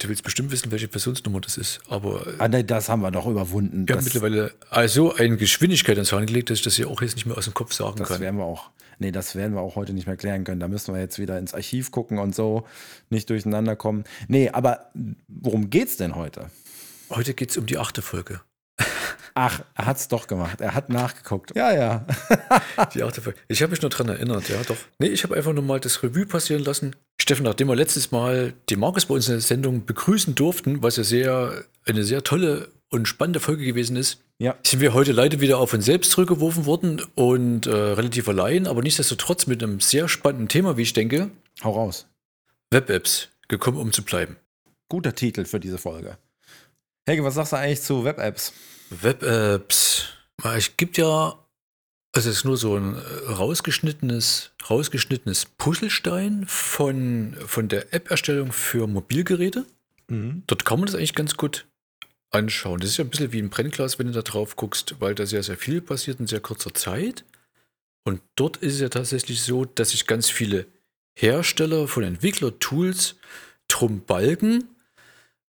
Du willst bestimmt wissen, welche Versionsnummer das ist, aber ah, nee, das haben wir doch überwunden. wir haben mittlerweile also eine Geschwindigkeit ans Zahn gelegt, dass ich das hier auch jetzt nicht mehr aus dem Kopf sagen das kann. werden wir auch. Nee, das werden wir auch heute nicht mehr klären können. Da müssen wir jetzt wieder ins Archiv gucken und so nicht durcheinander kommen. Nee, aber worum geht's denn heute? Heute geht's um die achte Folge. Ach, er hat's doch gemacht. Er hat nachgeguckt. Ja, ja. Die achte Folge. Ich habe mich nur dran erinnert, ja, doch. Nee, ich habe einfach nur mal das Revue passieren lassen. Steffen, nachdem wir letztes Mal den Markus bei uns in der Sendung begrüßen durften, was ja sehr, eine sehr tolle und spannende Folge gewesen ist, Ja. sind wir heute leider wieder auf uns selbst zurückgeworfen worden und äh, relativ allein, aber nichtsdestotrotz mit einem sehr spannenden Thema, wie ich denke, Hau raus. Web-Apps, gekommen um zu bleiben. Guter Titel für diese Folge. Helge, was sagst du eigentlich zu Web-Apps? Web-Apps. Es gibt ja, also es ist nur so ein äh, rausgeschnittenes, rausgeschnittenes Puzzlestein von, von der App-Erstellung für Mobilgeräte. Mhm. Dort kann man das eigentlich ganz gut anschauen. Das ist ja ein bisschen wie ein Brennglas, wenn du da drauf guckst, weil da sehr, sehr viel passiert in sehr kurzer Zeit. Und dort ist es ja tatsächlich so, dass sich ganz viele Hersteller von Entwickler-Tools drum balgen,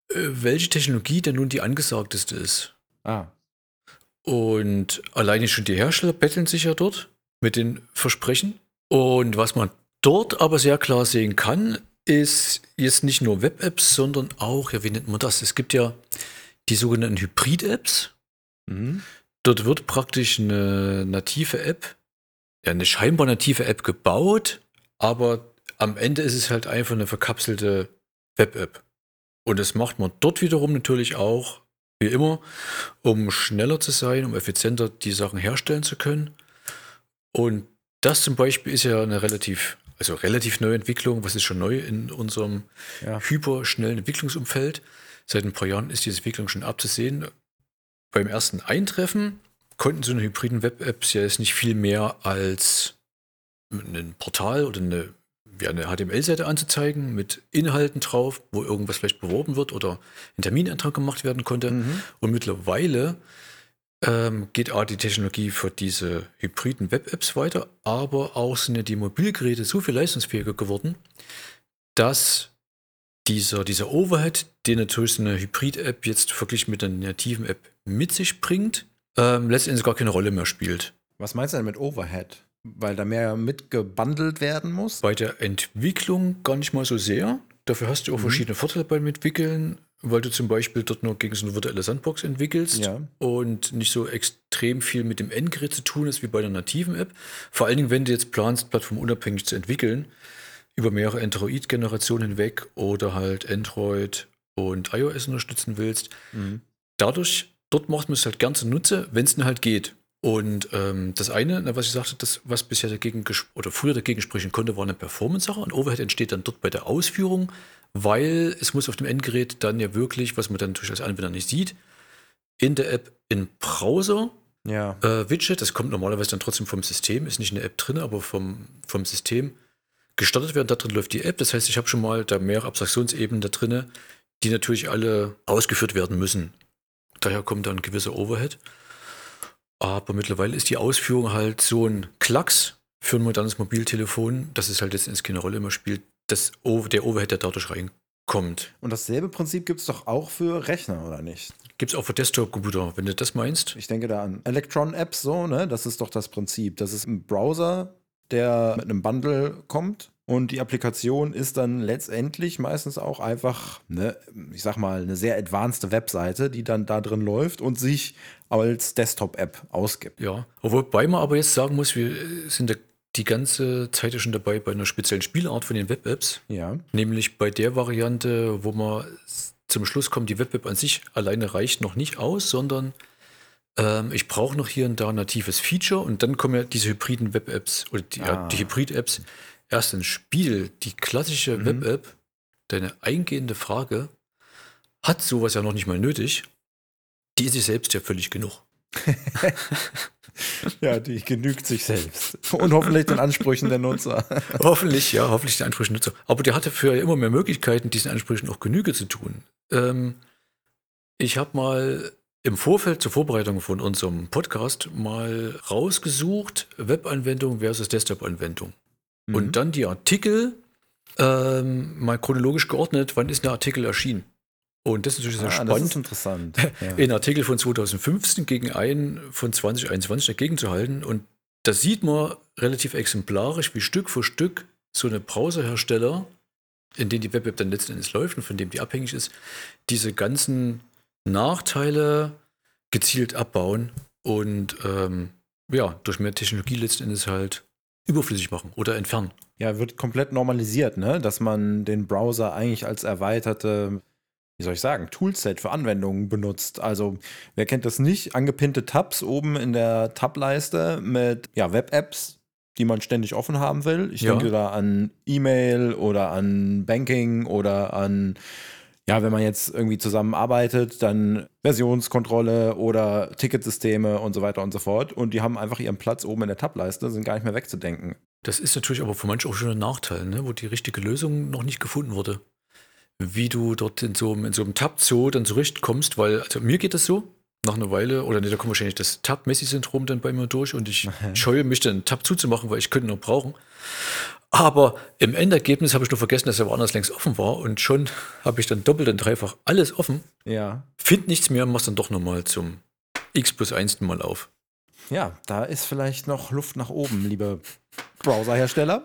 äh, welche Technologie denn nun die angesagteste ist. Ah, Und alleine schon die Hersteller betteln sich ja dort mit den Versprechen. Und was man dort aber sehr klar sehen kann, ist jetzt nicht nur Web-Apps, sondern auch, ja, wie nennt man das? Es gibt ja die sogenannten Hybrid-Apps. mhm. Dort wird praktisch eine native App, ja, eine scheinbar native App gebaut, aber am Ende ist es halt einfach eine verkapselte Web-App. Und das macht man dort wiederum natürlich auch, wie immer, um schneller zu sein, um effizienter die Sachen herstellen zu können. Und das zum Beispiel ist ja eine relativ, also relativ neue Entwicklung. Was ist schon neu in unserem Ja. hyperschnellen Entwicklungsumfeld? Seit ein paar Jahren ist diese Entwicklung schon abzusehen. Beim ersten Eintreffen konnten so eine hybriden Web-Apps ja jetzt nicht viel mehr als ein Portal oder eine, wie eine HTML-Seite anzuzeigen mit Inhalten drauf, wo irgendwas vielleicht beworben wird oder ein Terminantrag gemacht werden konnte. Mhm. Und mittlerweile ähm, geht auch die Technologie für diese hybriden Web-Apps weiter, aber auch sind ja die Mobilgeräte so viel leistungsfähiger geworden, dass dieser, dieser Overhead, den natürlich so eine Hybrid-App jetzt verglichen mit einer nativen App mit sich bringt, ähm, letztendlich gar keine Rolle mehr spielt. Was meinst du denn mit Overhead? Weil da mehr mitgebundelt werden muss? Bei der Entwicklung gar nicht mal so sehr. Dafür hast du auch verschiedene Vorteile beim Entwickeln, weil du zum Beispiel dort nur gegen so eine virtuelle Sandbox entwickelst Ja. und nicht so extrem viel mit dem Endgerät zu tun ist wie bei der nativen App. Vor allen Dingen, wenn du jetzt planst, plattformunabhängig zu entwickeln, über mehrere Android-Generationen hinweg oder halt Android und iOS unterstützen willst. Mhm. Dadurch, dort macht man es halt gern zunutze, wenn es denn halt geht. Und ähm, das eine, na, was ich sagte, das, was bisher dagegen oder früher dagegen sprechen konnte, war eine Performance-Sache. Und Overhead entsteht dann dort bei der Ausführung, weil es muss auf dem Endgerät dann ja wirklich, was man dann natürlich als Anwender nicht sieht, in der App in Browser Ja. äh, Widget, das kommt normalerweise dann trotzdem vom System, ist nicht in der App drin, aber vom, vom System gestartet werden. Da drin läuft die App. Das heißt, ich habe schon mal da mehrere Abstraktionsebenen da drin, die natürlich alle ausgeführt werden müssen. Daher kommt dann ein gewisser Overhead. Aber mittlerweile ist die Ausführung halt so ein Klacks für ein modernes Mobiltelefon, dass es halt letztendlich keine Rolle mehr spielt, dass der Overhead, der dadurch reinkommt. Und dasselbe Prinzip gibt es doch auch für Rechner, oder nicht? Gibt es auch für Desktop-Computer, wenn du das meinst. Ich denke da an Electron-Apps so, ne? Das ist doch das Prinzip. Das ist ein Browser, der mit einem Bundle kommt. Und die Applikation ist dann letztendlich meistens auch einfach, ne, ich sag mal, eine sehr advanced Webseite, die dann da drin läuft und sich als Desktop-App ausgibt. Ja, wobei man aber jetzt sagen muss, wir sind die ganze Zeit ja schon dabei bei einer speziellen Spielart von den Web-Apps, Ja. nämlich bei der Variante, wo man zum Schluss kommt, die Web-App an sich alleine reicht noch nicht aus, sondern ähm, ich brauche noch hier und da ein natives Feature und dann kommen ja diese hybriden Web-Apps oder die, ja, Ah. die Hybrid-Apps erst ins Spiel. Die klassische Mhm. Web-App, deine eingehende Frage, hat sowas ja noch nicht mal nötig. Die ist sich selbst ja völlig genug. ja, die genügt sich selbst. Und hoffentlich den Ansprüchen der Nutzer. hoffentlich, ja, hoffentlich den Ansprüchen der Nutzer. Aber der hatte für immer mehr Möglichkeiten, diesen Ansprüchen auch Genüge zu tun. Ähm, ich habe mal im Vorfeld zur Vorbereitung von unserem Podcast mal rausgesucht, Webanwendung versus Desktop-Anwendung. Mhm. Und dann die Artikel ähm, mal chronologisch geordnet, wann ist der Artikel erschienen. Und das ist natürlich sehr ah, spannend. Das ist interessant. Ja. In Artikel von 2015 gegen einen von 2021 dagegen zu halten. Und da sieht man relativ exemplarisch, wie Stück für Stück so eine Browserhersteller, in denen die Web-App dann letzten Endes läuft und von dem die abhängig ist, diese ganzen Nachteile gezielt abbauen und ähm, ja, durch mehr Technologie letzten Endes halt überflüssig machen oder entfernen. Ja, wird komplett normalisiert, ne? Dass man den Browser eigentlich als erweiterte, wie soll ich sagen, Toolset für Anwendungen benutzt. Also, wer kennt das nicht? Angepinnte Tabs oben in der Tab-Leiste mit ja, Web-Apps, die man ständig offen haben will. Ich ja. denke da an E-Mail oder an Banking oder an ja, wenn man jetzt irgendwie zusammenarbeitet, dann Versionskontrolle oder Ticketsysteme und so weiter und so fort. Und die haben einfach ihren Platz oben in der Tableiste, sind gar nicht mehr wegzudenken. Das ist natürlich aber für manche auch schon ein Nachteil, ne? wo die richtige Lösung noch nicht gefunden wurde. Wie du dort in so, in so einem Tab-Zoo dann zurechtkommst, weil, also mir geht das so, nach einer Weile, oder nee, da kommt wahrscheinlich das Tab-Messi-Syndrom dann bei mir durch und ich scheue mich dann Tab zuzumachen, weil ich könnte noch brauchen. Aber im Endergebnis habe ich nur vergessen, dass er woanders längst offen war und schon habe ich dann doppelt und dreifach alles offen. Ja. Find nichts mehr, mach's dann doch nochmal zum X plus 1. Mal auf. Ja, da ist vielleicht noch Luft nach oben, liebe Browserhersteller.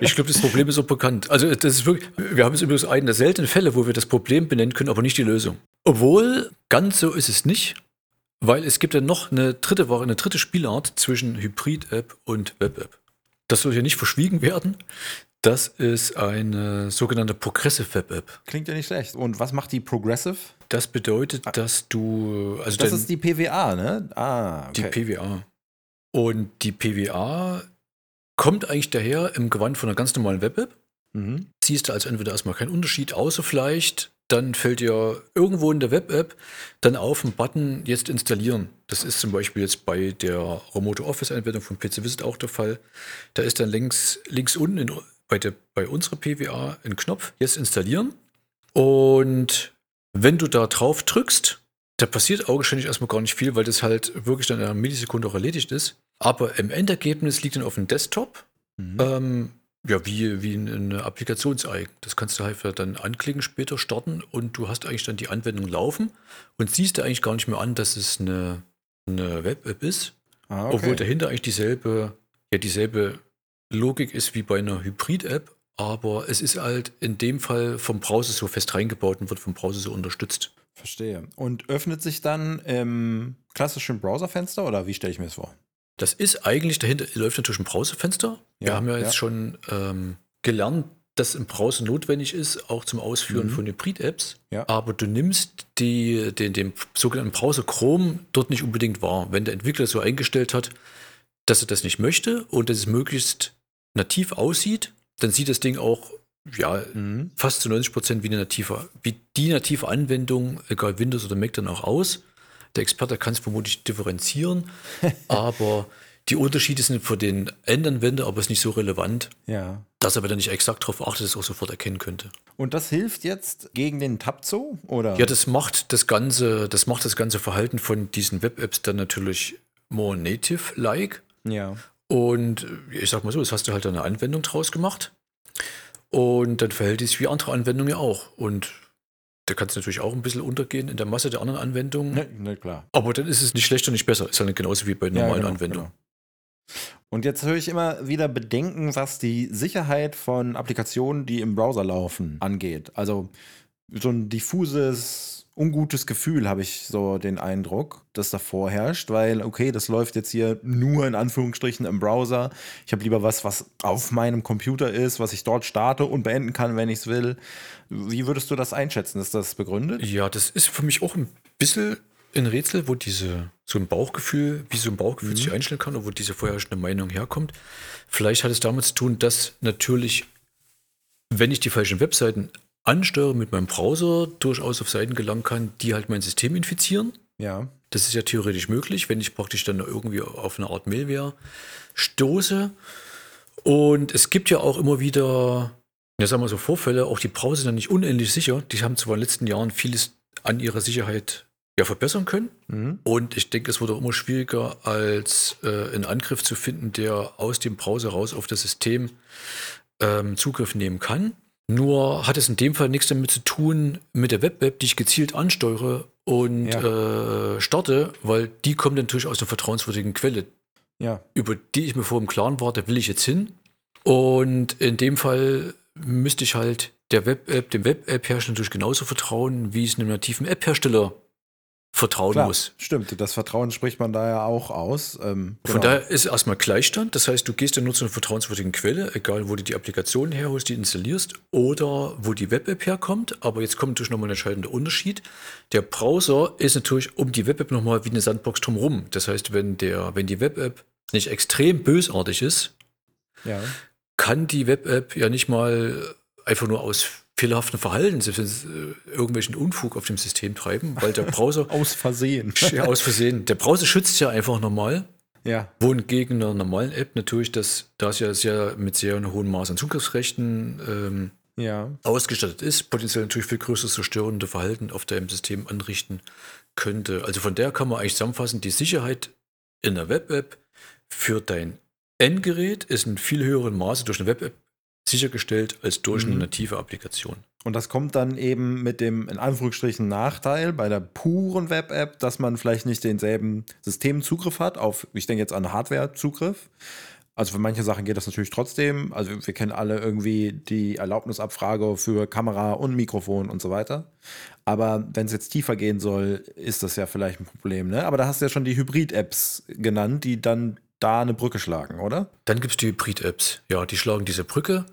ich glaube, das Problem ist auch bekannt. Also, das ist wirklich, wir haben es übrigens einen der seltenen Fälle, wo wir das Problem benennen können, aber nicht die Lösung. Obwohl, ganz so ist es nicht, weil es gibt ja noch eine dritte, eine dritte Spielart zwischen Hybrid-App und Web-App. Das soll hier nicht verschwiegen werden. Das ist eine sogenannte Progressive Web App. Klingt ja nicht schlecht. Und was macht die Progressive? Das bedeutet, ah. dass du. Also das ist die PWA, ne? Ah, okay. Die PWA. Und die PWA kommt eigentlich daher im Gewand von einer ganz normalen Web-App. Mhm. Siehst du also entweder erstmal keinen Unterschied, außer vielleicht, dann fällt dir irgendwo in der Web-App dann auf ein Button jetzt installieren. Das ist zum Beispiel jetzt bei der Remote Office-Anwendung von PC Visit auch der Fall. Da ist dann links, links unten in, bei, der, bei unserer PWA ein Knopf, jetzt installieren. Und wenn du da drauf drückst, da passiert augenscheinlich erstmal gar nicht viel, weil das halt wirklich dann in einer Millisekunde auch erledigt ist. Aber im Endergebnis liegt dann auf dem Desktop mhm. ähm, ja, wie, wie ein Applikationsei. Das kannst du halt dann anklicken, später starten und du hast eigentlich dann die Anwendung laufen und siehst dir eigentlich gar nicht mehr an, dass es eine, eine Web-App ist. Ah, okay. Obwohl dahinter eigentlich dieselbe, ja, dieselbe Logik ist wie bei einer Hybrid-App, aber es ist halt in dem Fall vom Browser so fest reingebaut und wird vom Browser so unterstützt. Verstehe. Und öffnet sich dann im klassischen Browserfenster oder wie stelle ich mir das vor? Das ist eigentlich, dahinter läuft natürlich ein Browserfenster. Wir haben ja jetzt ja. schon ähm, gelernt, dass im Browser notwendig ist, auch zum Ausführen mhm. von Hybrid-Apps. Ja. Aber du nimmst die, den, den sogenannten Browser Chrome dort nicht unbedingt wahr. Wenn der Entwickler so eingestellt hat, dass er das nicht möchte und dass es möglichst nativ aussieht, dann sieht das Ding auch ja, mhm. fast zu 90 Prozent wie, eine native, wie die native Anwendung, egal Windows oder Mac, dann auch aus. Der Experte kann es vermutlich differenzieren, aber die Unterschiede sind für den Endanwender aber ist nicht so relevant, ja. dass er, wenn er nicht exakt darauf achtet, es auch sofort erkennen könnte. Und das hilft jetzt gegen den Tabzo? Oder? Ja, das macht das ganze, das macht das ganze Verhalten von diesen Web-Apps dann natürlich more native-like. Ja. Und ich sag mal so, jetzt hast du halt eine Anwendung draus gemacht. Und dann verhält es wie andere Anwendungen ja auch. Und da kann es natürlich auch ein bisschen untergehen in der Masse der anderen Anwendungen. Ne, ne, klar. Aber dann ist es nicht schlechter, nicht besser. Ist halt genauso wie bei normalen ja, genau, Anwendungen. Genau. Und jetzt höre ich immer wieder Bedenken, was die Sicherheit von Applikationen, die im Browser laufen, angeht. Also so ein diffuses ungutes Gefühl, habe ich so den Eindruck, dass da vorherrscht, weil, okay, das läuft jetzt hier nur in Anführungsstrichen im Browser. Ich habe lieber was, was auf meinem Computer ist, was ich dort starte und beenden kann, wenn ich es will. Wie würdest du das einschätzen? Ist das begründet? Ja, das ist für mich auch ein bisschen ein Rätsel, wo diese, so ein Bauchgefühl, wie so ein Bauchgefühl mhm. sich einstellen kann, oder wo diese vorherrschende Meinung herkommt. Vielleicht hat es damit zu tun, dass natürlich, wenn ich die falschen Webseiten ansteuere mit meinem Browser, durchaus auf Seiten gelangen kann, die halt mein System infizieren. Ja. Das ist ja theoretisch möglich, wenn ich praktisch dann irgendwie auf eine Art Mailware stoße. Und es gibt ja auch immer wieder, ja sagen wir so, Vorfälle, auch die Browser sind nicht unendlich sicher. Die haben zwar in den letzten Jahren vieles an ihrer Sicherheit ja, verbessern können. Mhm. Und ich denke, es wird auch immer schwieriger, als äh, einen Angriff zu finden, der aus dem Browser raus auf das System ähm, Zugriff nehmen kann. Nur hat es in dem Fall nichts damit zu tun mit der Web-App, die ich gezielt ansteuere und äh, starte, weil die kommt natürlich aus einer vertrauenswürdigen Quelle, Ja. über die ich mir vor im Klaren war, da will ich jetzt hin. Und in dem Fall müsste ich halt der Web-App, dem Web-App-Hersteller natürlich genauso vertrauen, wie es einem nativen App-Hersteller vertrauen Klar, muss. stimmt. Das Vertrauen spricht man da ja auch aus. Ähm, Von genau. daher ist erstmal Gleichstand. Das heißt, du gehst dann nur zu einer vertrauenswürdigen Quelle, egal wo du die Applikation herholst, die installierst oder wo die Web-App herkommt. Aber jetzt kommt natürlich nochmal ein entscheidender Unterschied. Der Browser ist natürlich um die Web-App nochmal wie eine Sandbox drumherum. Das heißt, wenn, der, wenn die Web-App nicht extrem bösartig ist, ja. kann die Web-App ja nicht mal einfach nur aus fehlerhaften Verhalten, selbst wenn sie, äh, irgendwelchen Unfug auf dem System treiben, weil der Browser Aus Versehen. ja, aus Versehen, der Browser schützt ja einfach normal. ja. Wohingegen einer normalen App natürlich, das, da es ja sehr mit sehr hohem Maß an Zugriffsrechten ähm, Ja. ausgestattet ist, potenziell natürlich viel größeres zerstörende Verhalten auf deinem System anrichten könnte. Also von der kann man eigentlich zusammenfassen, die Sicherheit in der Web-App für dein Endgerät ist in viel höherem Maße durch eine Web-App sichergestellt als durch eine Mhm. native Applikation. Und das kommt dann eben mit dem, in Anführungsstrichen, Nachteil bei der puren Web-App, dass man vielleicht nicht denselben Systemzugriff hat, auf, ich denke jetzt an Hardware-Zugriff. Also für manche Sachen geht das natürlich trotzdem. Also wir kennen alle irgendwie die Erlaubnisabfrage für Kamera und Mikrofon und so weiter. Aber wenn es jetzt tiefer gehen soll, ist das ja vielleicht ein Problem. Ne? Aber da hast du ja schon die Hybrid-Apps genannt, die dann da eine Brücke schlagen, oder? Dann gibt es die Hybrid-Apps. Ja, die schlagen diese Brücke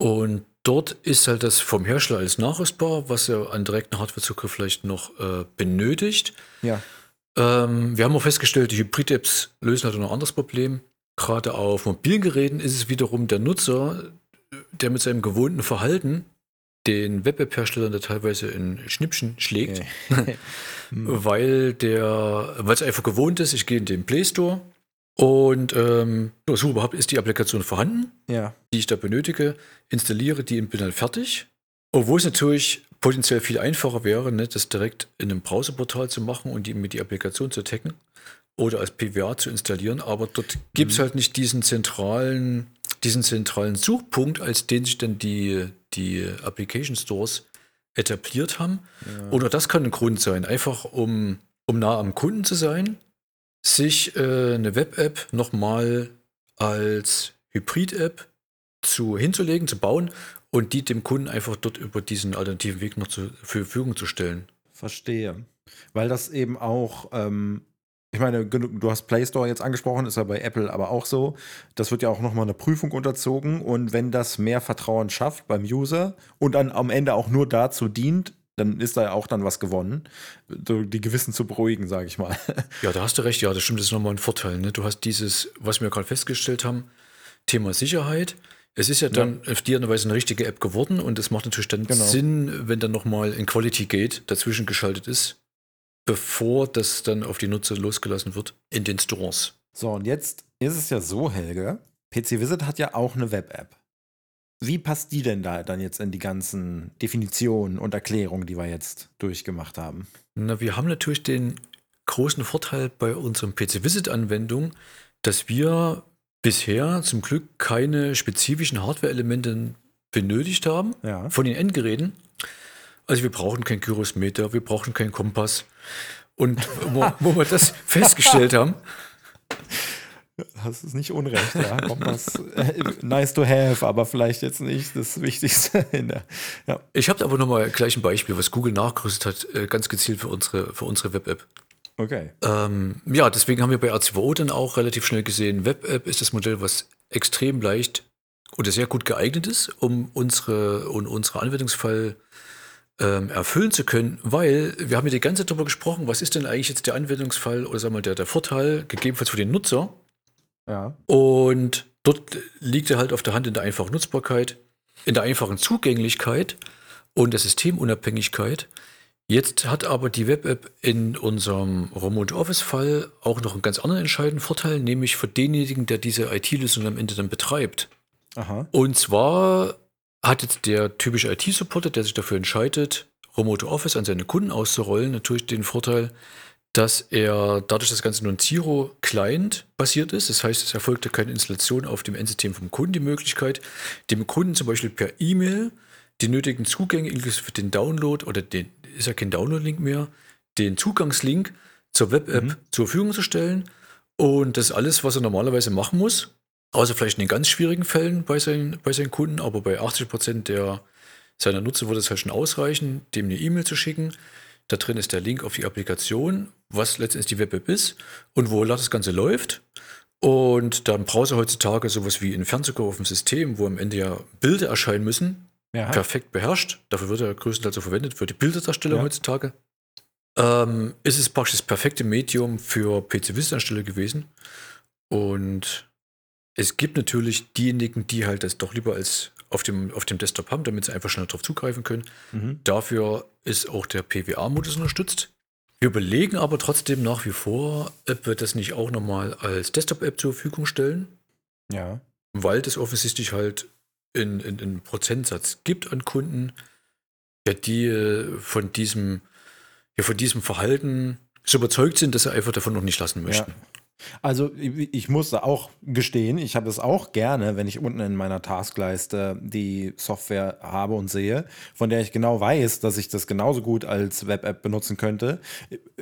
und dort ist halt das vom Hersteller als nachrüstbar, was er an direkten Hardwarezugriff vielleicht noch äh, benötigt. Ja. Ähm, wir haben auch festgestellt, die Hybrid-Apps lösen halt noch ein anderes Problem. Gerade auf mobilen Geräten ist es wiederum der Nutzer, der mit seinem gewohnten Verhalten den Web-App-Herstellern da teilweise in Schnippchen schlägt, Okay. weil der, weil es einfach gewohnt ist, ich gehe in den Play Store und ähm, suche überhaupt, ist die Applikation vorhanden, ja. die ich da benötige, installiere die und bin dann fertig. Obwohl es natürlich potenziell viel einfacher wäre, ne, das direkt in einem Browserportal zu machen und die, mit die Applikation zu taggen oder als PWA zu installieren, aber dort gibt es halt nicht diesen zentralen, diesen zentralen Suchpunkt, als den sich dann die, die Application Stores etabliert haben. Oder das kann ein Grund sein, einfach um, um nah am Kunden zu sein, sich äh, eine Web-App nochmal als Hybrid-App zu, hinzulegen, zu bauen und die dem Kunden einfach dort über diesen alternativen Weg noch zur Verfügung zu stellen. Verstehe. Weil das eben auch, ähm, ich meine, du hast Play Store jetzt angesprochen, ist ja bei Apple aber auch so. Das wird ja auch nochmal eine Prüfung unterzogen und wenn das mehr Vertrauen schafft beim User und dann am Ende auch nur dazu dient, dann ist da ja auch dann was gewonnen, die Gewissen zu beruhigen, sage ich mal. Ja, da hast du recht, ja, das stimmt, das ist nochmal ein Vorteil. Ne? Du hast dieses, was wir gerade festgestellt haben, Thema Sicherheit. Es ist ja dann auf die Art und Weise eine richtige App geworden und es macht natürlich dann Genau. Sinn, wenn dann nochmal ein Quality Gate dazwischen geschaltet ist, bevor das dann auf die Nutzer losgelassen wird in den Stores. So, und jetzt ist es ja so, Helge, PC Visit hat ja auch eine Web-App. Wie passt die denn da dann jetzt in die ganzen Definitionen und Erklärungen, die wir jetzt durchgemacht haben? Na, wir haben natürlich den großen Vorteil bei unserem PC-Visit-Anwendung, dass wir bisher zum Glück keine spezifischen Hardware-Elemente benötigt haben Ja. von den Endgeräten. Also wir brauchen kein Gyrosmeter, wir brauchen keinen Kompass. Und wo, wo wir das festgestellt haben, Das ist nicht unrecht, ja. Kompass, äh, nice to have, aber vielleicht jetzt nicht das Wichtigste der. Ja. ich habe aber nochmal gleich ein Beispiel, was Google nachgerüstet hat, äh, ganz gezielt für unsere, für unsere Web-App. Okay. Ähm, ja, deswegen haben wir bei RCVO dann auch relativ schnell gesehen, Web-App ist das Modell, was extrem leicht oder sehr gut geeignet ist, um unsere, um unsere Anwendungsfall ähm, erfüllen zu können, weil wir haben ja die ganze Zeit darüber gesprochen, was ist denn eigentlich jetzt der Anwendungsfall oder sagen wir mal der, der Vorteil, gegebenenfalls für den Nutzer. Ja. Und dort liegt er halt auf der Hand in der einfachen Nutzbarkeit, in der einfachen Zugänglichkeit und der Systemunabhängigkeit. Jetzt hat aber die Web-App in unserem Remote Office-Fall auch noch einen ganz anderen entscheidenden Vorteil, nämlich für denjenigen, der diese IT-Lösung am Ende dann betreibt. Aha. Und zwar hat jetzt der typische IT-Supporter, der sich dafür entscheidet, Remote Office an seine Kunden auszurollen, natürlich den Vorteil, dass er dadurch, das Ganze nur ein Zero-Client basiert ist, das heißt, es erfolgte keine Installation auf dem Endsystem vom Kunden, die Möglichkeit, dem Kunden zum Beispiel per E-Mail die nötigen Zugänge inklusive den Download oder den, ist ja kein Download-Link mehr, den Zugangslink zur Web-App Mhm. zur Verfügung zu stellen. Und das ist alles, was er normalerweise machen muss. Außer vielleicht in den ganz schwierigen Fällen bei seinen, bei seinen Kunden, aber bei 80 Prozent der, seiner Nutzer würde es halt schon ausreichen, dem eine E-Mail zu schicken. Da drin ist der Link auf die Applikation, was letztendlich die Web-App ist und wo das Ganze läuft. Und da im Browser heutzutage sowas wie ein Fernsehgucker auf dem System, wo am Ende ja Bilder erscheinen müssen, Ja. perfekt beherrscht. Dafür wird er größtenteils so verwendet, für die Bilderdarstellung Ja. heutzutage. Ähm, ist es praktisch das perfekte Medium für PC-Wissenansteller gewesen. Und es gibt natürlich diejenigen, die halt das doch lieber als auf dem, auf dem Desktop haben, damit sie einfach schnell darauf zugreifen können. Mhm. Dafür ist auch der PWA-Modus unterstützt. Wir überlegen aber trotzdem nach wie vor, ob wir das nicht auch nochmal als Desktop-App zur Verfügung stellen Ja. weil das offensichtlich halt in, in, in Prozentsatz gibt an Kunden, ja, die äh, von diesem, ja, von diesem Verhalten so überzeugt sind, dass sie einfach davon noch nicht lassen möchten. Also ich muss auch gestehen, ich habe es auch gerne, wenn ich unten in meiner Taskleiste die Software habe und sehe, von der ich genau weiß, dass ich das genauso gut als Web-App benutzen könnte.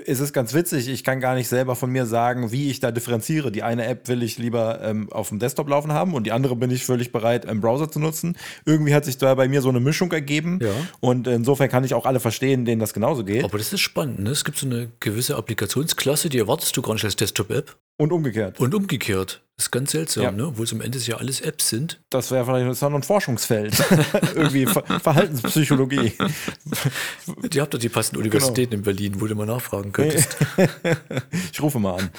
Es ist ganz witzig, ich kann gar nicht selber von mir sagen, wie ich da differenziere. Die eine App will ich lieber ähm, auf dem Desktop laufen haben und die andere bin ich völlig bereit, im Browser zu nutzen. Irgendwie hat sich da bei mir so eine Mischung ergeben Ja. und insofern kann ich auch alle verstehen, denen das genauso geht. Aber das ist spannend. Ne? Es gibt so eine gewisse Applikationsklasse, die erwartest du gar nicht als Desktop-App. Und umgekehrt. Und umgekehrt. Das ist ganz seltsam, Ja. ne? obwohl es am Ende ja alles Apps sind. Das wäre vielleicht das ein Forschungsfeld. Irgendwie Ver Verhaltenspsychologie. Die habt doch die passenden Universitäten in Berlin, wo du mal nachfragen könntest. ich rufe mal an.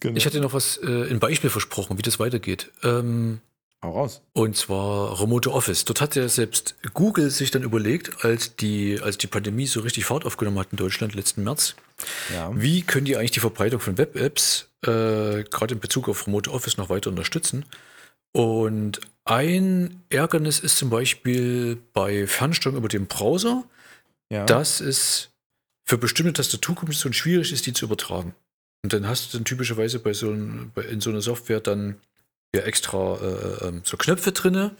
Genau. Ich hatte noch was, äh, ein Beispiel versprochen, wie das weitergeht. Ähm, Hau raus. Und zwar Remote Office. Dort hat ja selbst Google sich dann überlegt, als die, als die Pandemie so richtig Fahrt aufgenommen hat in Deutschland letzten März, Ja. wie können die eigentlich die Verbreitung von Web-Apps äh, gerade in Bezug auf Remote Office noch weiter unterstützen? Und ein Ärgernis ist zum Beispiel bei Fernsteuerung über den Browser, ja. dass es für bestimmte Tastaturkombinationen schwierig ist, die zu übertragen. Und dann hast du dann typischerweise bei so ein, bei, in so einer Software dann ja extra äh, ähm, so Knöpfe drinne,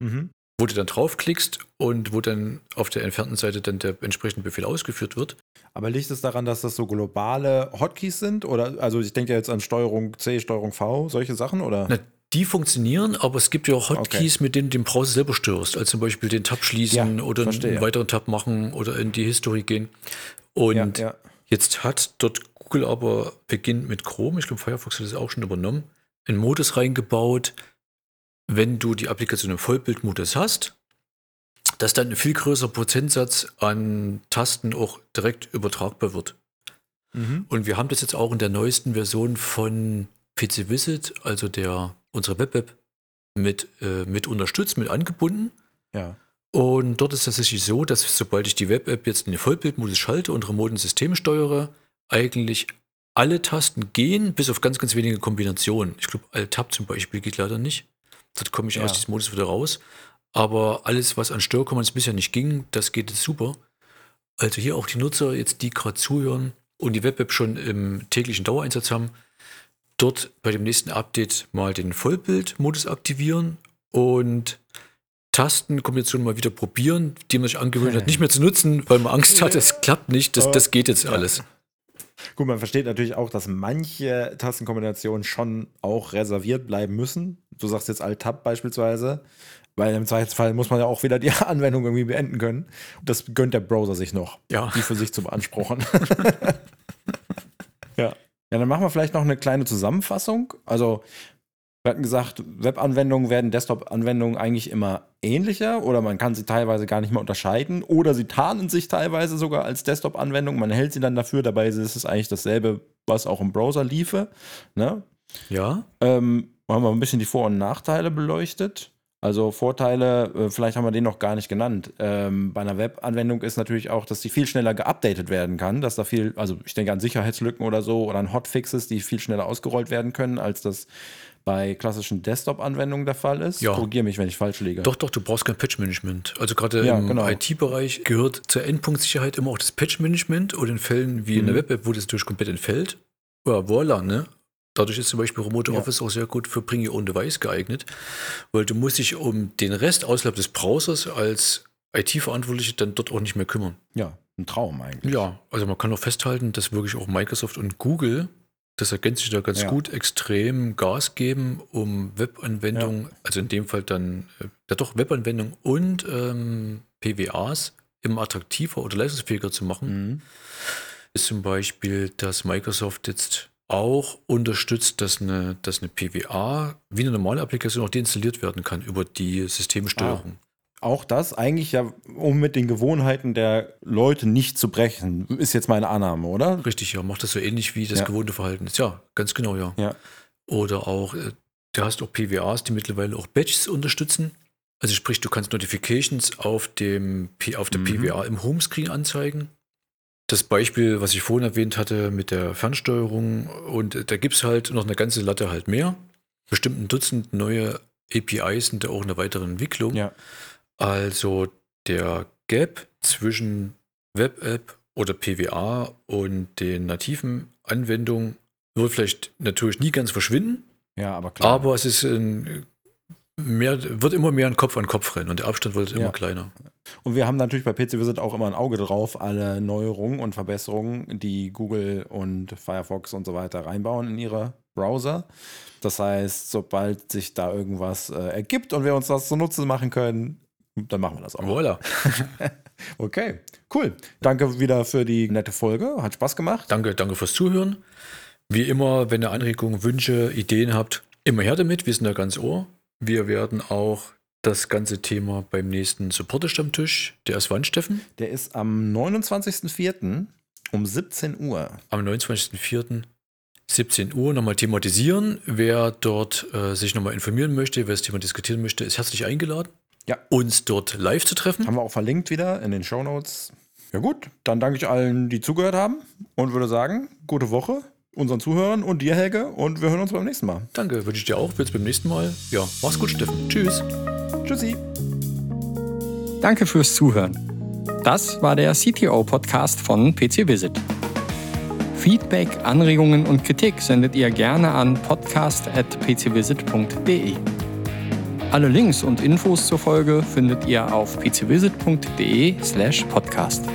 Mhm. Wo du dann draufklickst und wo dann auf der entfernten Seite dann der entsprechende Befehl ausgeführt wird. Aber liegt es daran, dass das so globale Hotkeys sind? Oder also ich denke ja jetzt an Steuerung C, Steuerung V, solche Sachen, oder? Na, die funktionieren, aber es gibt ja auch Hotkeys, mit denen du den Browser selber störst. Also zum Beispiel den Tab schließen Ja, oder verstehe. einen weiteren Tab machen oder in die History gehen. Und ja, ja. Jetzt hat dort Google aber beginnt mit Chrome, ich glaube Firefox hat das auch schon übernommen, einen Modus reingebaut, wenn du die Applikation im Vollbildmodus hast, dass dann ein viel größerer Prozentsatz an Tasten auch direkt übertragbar wird. Mhm. Und wir haben das jetzt auch in der neuesten Version von PC Visit, also der unserer Web-App, mit, äh, mit unterstützt, mit angebunden. ja. Und dort ist es tatsächlich so, dass sobald ich die Web-App jetzt in den Vollbildmodus schalte und remoten System steuere, eigentlich alle Tasten gehen, bis auf ganz, ganz wenige Kombinationen. Ich glaube, Alt-Tab zum Beispiel geht leider nicht. Dort komme ich Ja. aus diesem Modus wieder raus. Aber alles, was an Störkommands bisher nicht ging, das geht jetzt super. Also hier auch die Nutzer, jetzt die gerade zuhören und die Web-App schon im täglichen Dauereinsatz haben, dort bei dem nächsten Update mal den Vollbildmodus aktivieren und Tastenkombinationen mal wieder probieren, die man sich angewöhnt hat, nicht mehr zu nutzen, weil man Angst hat, es klappt nicht, das, das geht jetzt alles. Gut, man versteht natürlich auch, dass manche Tastenkombinationen schon auch reserviert bleiben müssen. Du sagst jetzt Alt-Tab beispielsweise, weil im Zweifelsfall muss man ja auch wieder die Anwendung irgendwie beenden können. Das gönnt der Browser sich noch, Ja. die für sich zu beanspruchen. ja. Ja, dann machen wir vielleicht noch eine kleine Zusammenfassung. Also, wir hatten gesagt, Webanwendungen werden Desktop-Anwendungen eigentlich immer ähnlicher oder man kann sie teilweise gar nicht mehr unterscheiden oder sie tarnen sich teilweise sogar als Desktop-Anwendung. Man hält sie dann dafür, dabei ist es eigentlich dasselbe, was auch im Browser liefe. Ne? Ja, Ähm, haben wir ein bisschen die Vor- und Nachteile beleuchtet. Also Vorteile, äh, vielleicht haben wir den noch gar nicht genannt. Ähm, bei einer Webanwendung ist natürlich auch, dass die viel schneller geupdatet werden kann, dass da viel, also ich denke an Sicherheitslücken oder so oder an Hotfixes, die viel schneller ausgerollt werden können, als das bei klassischen Desktop-Anwendungen der Fall ist. Ja. Korrigiere mich, wenn ich falsch liege. Doch, doch, du brauchst kein Patch-Management. Also gerade Ja, im genau. IT-Bereich gehört zur Endpunktsicherheit immer auch das Patch-Management oder in Fällen wie in der Mhm. Web-App, wo das natürlich komplett entfällt. Ja, voilà, ne? Dadurch ist zum Beispiel Remote Ja. Office auch sehr gut für Bring Your Own Device geeignet, weil du musst dich um den Rest außerhalb des Browsers als IT-Verantwortliche dann dort auch nicht mehr kümmern. Ja, ein Traum eigentlich. Ja, also man kann auch festhalten, dass wirklich auch Microsoft und Google, das ergänzt sich da ganz Ja. gut, extrem Gas geben, um Webanwendungen, also in dem Fall dann, äh, ja doch, Webanwendungen und ähm, PWAs immer attraktiver oder leistungsfähiger zu machen. Mhm. Ist zum Beispiel, dass Microsoft jetzt auch unterstützt, dass eine, dass eine PWA wie eine normale Applikation auch deinstalliert werden kann über die Systemsteuerung. Auch das eigentlich ja, um mit den Gewohnheiten der Leute nicht zu brechen, ist jetzt meine Annahme, oder? Richtig, ja, macht das so ähnlich wie das Ja. gewohnte Verhalten ist. Ja, ganz genau, ja. Ja. Oder auch, äh, du hast auch PWAs, die mittlerweile auch Badges unterstützen. Also sprich, du kannst Notifications auf, dem, auf der Mhm. PWA im Homescreen anzeigen. Das Beispiel, was ich vorhin erwähnt hatte mit der Fernsteuerung, und da gibt es halt noch eine ganze Latte halt mehr. Bestimmt ein Dutzend neue APIs sind da auch in der weiteren Entwicklung. Ja. Also der Gap zwischen Web-App oder PWA und den nativen Anwendungen wird vielleicht natürlich nie ganz verschwinden, Ja, aber klar. aber es ist ein, mehr, wird immer mehr ein Kopf an Kopf rennen und der Abstand wird immer Ja. kleiner. Und wir haben natürlich bei PC Visit auch immer ein Auge drauf, alle Neuerungen und Verbesserungen, die Google und Firefox und so weiter reinbauen in ihre Browser. Das heißt, sobald sich da irgendwas äh, ergibt und wir uns das zunutze machen können, dann machen wir das auch. Voilà. Okay, cool. Danke wieder für die nette Folge. Hat Spaß gemacht. Danke, danke fürs Zuhören. Wie immer, wenn ihr Anregungen, Wünsche, Ideen habt, immer her damit. Wir sind da ganz ohr. Wir werden auch das ganze Thema beim nächsten Supporter-Stammtisch, der ist wann, Steffen? Der ist am 29.04. um 17 Uhr. am 29.04. 17 Uhr nochmal thematisieren. Wer dort äh, sich nochmal informieren möchte, wer das Thema diskutieren möchte, ist herzlich eingeladen, Ja. uns dort live zu treffen. Haben wir auch verlinkt wieder in den Show Notes. Ja gut, dann danke ich allen, die zugehört haben und würde sagen, gute Woche unseren Zuhörern und dir, Helge, und wir hören uns beim nächsten Mal. Danke, wünsche ich dir auch. Bis beim nächsten Mal. Ja, mach's gut, Steffen. Tschüss. Tschüssi. Danke fürs Zuhören. Das war der CTO-Podcast von PC Visit. Feedback, Anregungen und Kritik sendet ihr gerne an podcast.pcvisit.de. Alle Links und Infos zur Folge findet ihr auf pcvisit.de slash podcast.